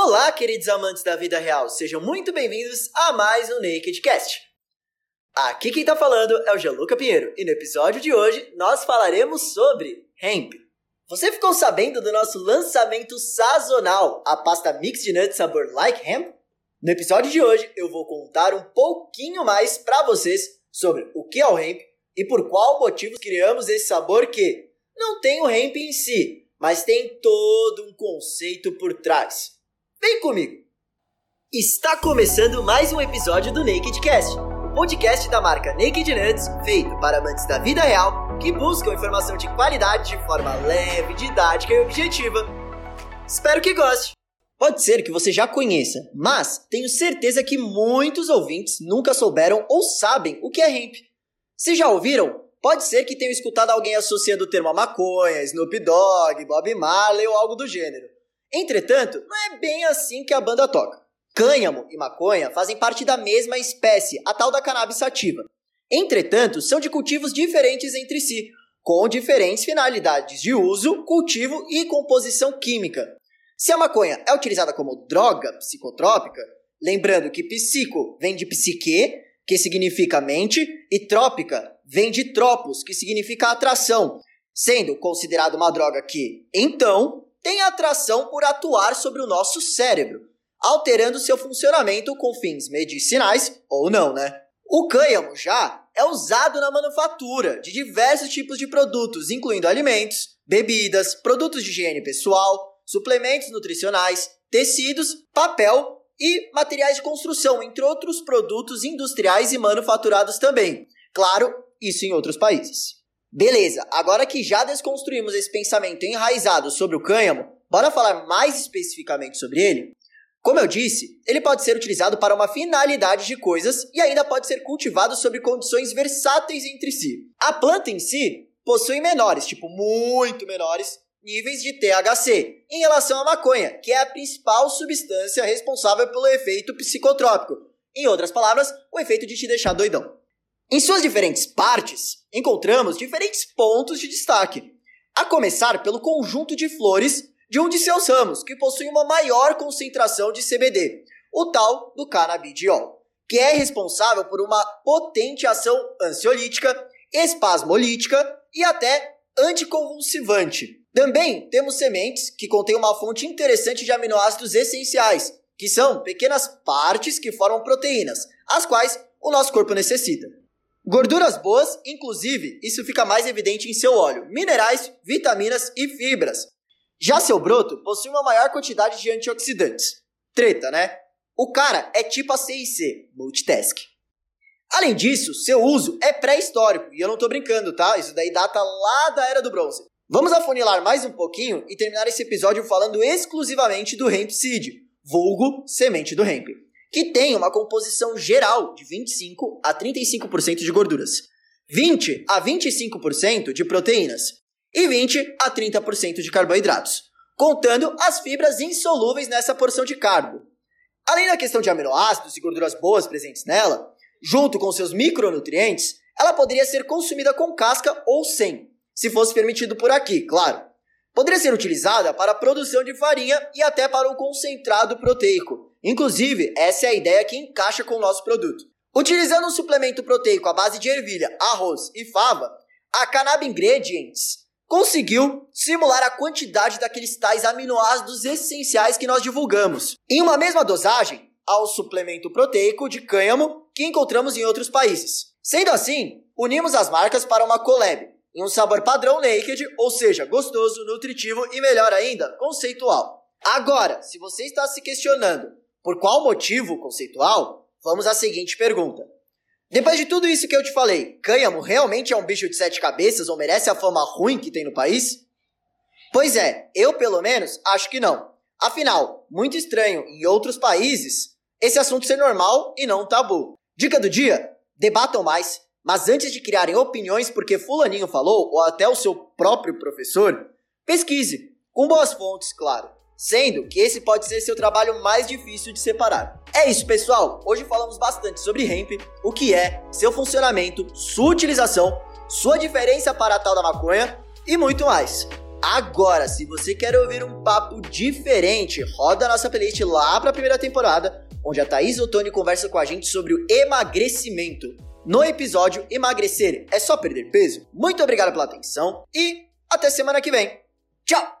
Olá, queridos amantes da vida real, sejam muito bem-vindos a mais um Nakedcast. Aqui quem tá falando é o Gianluca Pinheiro e no episódio de hoje nós falaremos sobre hemp. Você ficou sabendo do nosso lançamento sazonal, a pasta mix de nuts sabor like hemp? No episódio de hoje eu vou contar um pouquinho mais para vocês sobre o que é o hemp e por qual motivo criamos esse sabor que não tem o hemp em si, mas tem todo um conceito por trás. Vem comigo! Está começando mais um episódio do Naked Cast, podcast da marca Naked Nuts, feito para amantes da vida real que buscam informação de qualidade de forma leve, didática e objetiva. Espero que goste! Pode ser que você já conheça, mas tenho certeza que muitos ouvintes nunca souberam ou sabem o que é hemp. Se já ouviram, pode ser que tenham escutado alguém associando o termo a maconha, Snoop Dogg, Bob Marley ou algo do gênero. Entretanto, não é bem assim que a banda toca. Cânhamo e maconha fazem parte da mesma espécie, a tal da cannabis sativa. Entretanto, são de cultivos diferentes entre si, com diferentes finalidades de uso, cultivo e composição química. Se a maconha é utilizada como droga psicotrópica, lembrando que psico vem de psique, que significa mente, e trópica vem de tropos, que significa atração, sendo considerada uma droga que, então, tem atração por atuar sobre o nosso cérebro, alterando seu funcionamento com fins medicinais ou não, né? O cânhamo já é usado na manufatura de diversos tipos de produtos, incluindo alimentos, bebidas, produtos de higiene pessoal, suplementos nutricionais, tecidos, papel e materiais de construção, entre outros produtos industriais e manufaturados também. Claro, isso em outros países. Beleza, agora que já desconstruímos esse pensamento enraizado sobre o cânhamo, bora falar mais especificamente sobre ele? Como eu disse, ele pode ser utilizado para uma finalidade de coisas e ainda pode ser cultivado sob condições versáteis entre si. A planta em si possui menores, tipo muito menores, níveis de THC em relação à maconha, que é a principal substância responsável pelo efeito psicotrópico. Em outras palavras, o efeito de te deixar doidão. Em suas diferentes partes, encontramos diferentes pontos de destaque, a começar pelo conjunto de flores de um de seus ramos, que possui uma maior concentração de CBD, o tal do canabidiol, que é responsável por uma potente ação ansiolítica, espasmolítica e até anticonvulsivante. Também temos sementes que contêm uma fonte interessante de aminoácidos essenciais, que são pequenas partes que formam proteínas, as quais o nosso corpo necessita. Gorduras boas, inclusive, isso fica mais evidente em seu óleo, minerais, vitaminas e fibras. Já seu broto possui uma maior quantidade de antioxidantes. Treta, né? O cara é tipo a CIC, multitask. Além disso, seu uso é pré-histórico, e eu não tô brincando, tá? Isso daí data lá da Era do Bronze. Vamos afunilar mais um pouquinho e terminar esse episódio falando exclusivamente do hemp seed, vulgo semente do hemp que tem uma composição geral de 25 a 35% de gorduras, 20 a 25% de proteínas e 20 a 30% de carboidratos, contando as fibras insolúveis nessa porção de carbo. Além da questão de aminoácidos e gorduras boas presentes nela, junto com seus micronutrientes, ela poderia ser consumida com casca ou sem, se fosse permitido por aqui, claro. Poderia ser utilizada para a produção de farinha e até para o concentrado proteico, Inclusive, essa é a ideia que encaixa com o nosso produto. Utilizando um suplemento proteico à base de ervilha, arroz e fava, a Cannab Ingredients conseguiu simular a quantidade daqueles tais aminoácidos essenciais que nós divulgamos, em uma mesma dosagem ao suplemento proteico de cânhamo que encontramos em outros países. Sendo assim, unimos as marcas para uma collab, em um sabor padrão naked, ou seja, gostoso, nutritivo e melhor ainda, conceitual. Agora, se você está se questionando por qual motivo conceitual? Vamos à seguinte pergunta. Depois de tudo isso que eu te falei, cânhamo realmente é um bicho de sete cabeças ou merece a fama ruim que tem no país? Pois é, eu pelo menos acho que não. Afinal, muito estranho em outros países esse assunto ser normal e não tabu. Dica do dia: debatam mais, mas antes de criarem opiniões porque Fulaninho falou ou até o seu próprio professor, pesquise, com boas fontes, claro sendo que esse pode ser seu trabalho mais difícil de separar. É isso, pessoal. Hoje falamos bastante sobre hemp, o que é, seu funcionamento, sua utilização, sua diferença para a tal da maconha e muito mais. Agora, se você quer ouvir um papo diferente, roda a nossa playlist lá para a primeira temporada, onde a Thaís Ottoni conversa com a gente sobre o emagrecimento. No episódio Emagrecer é só perder peso? Muito obrigado pela atenção e até semana que vem. Tchau!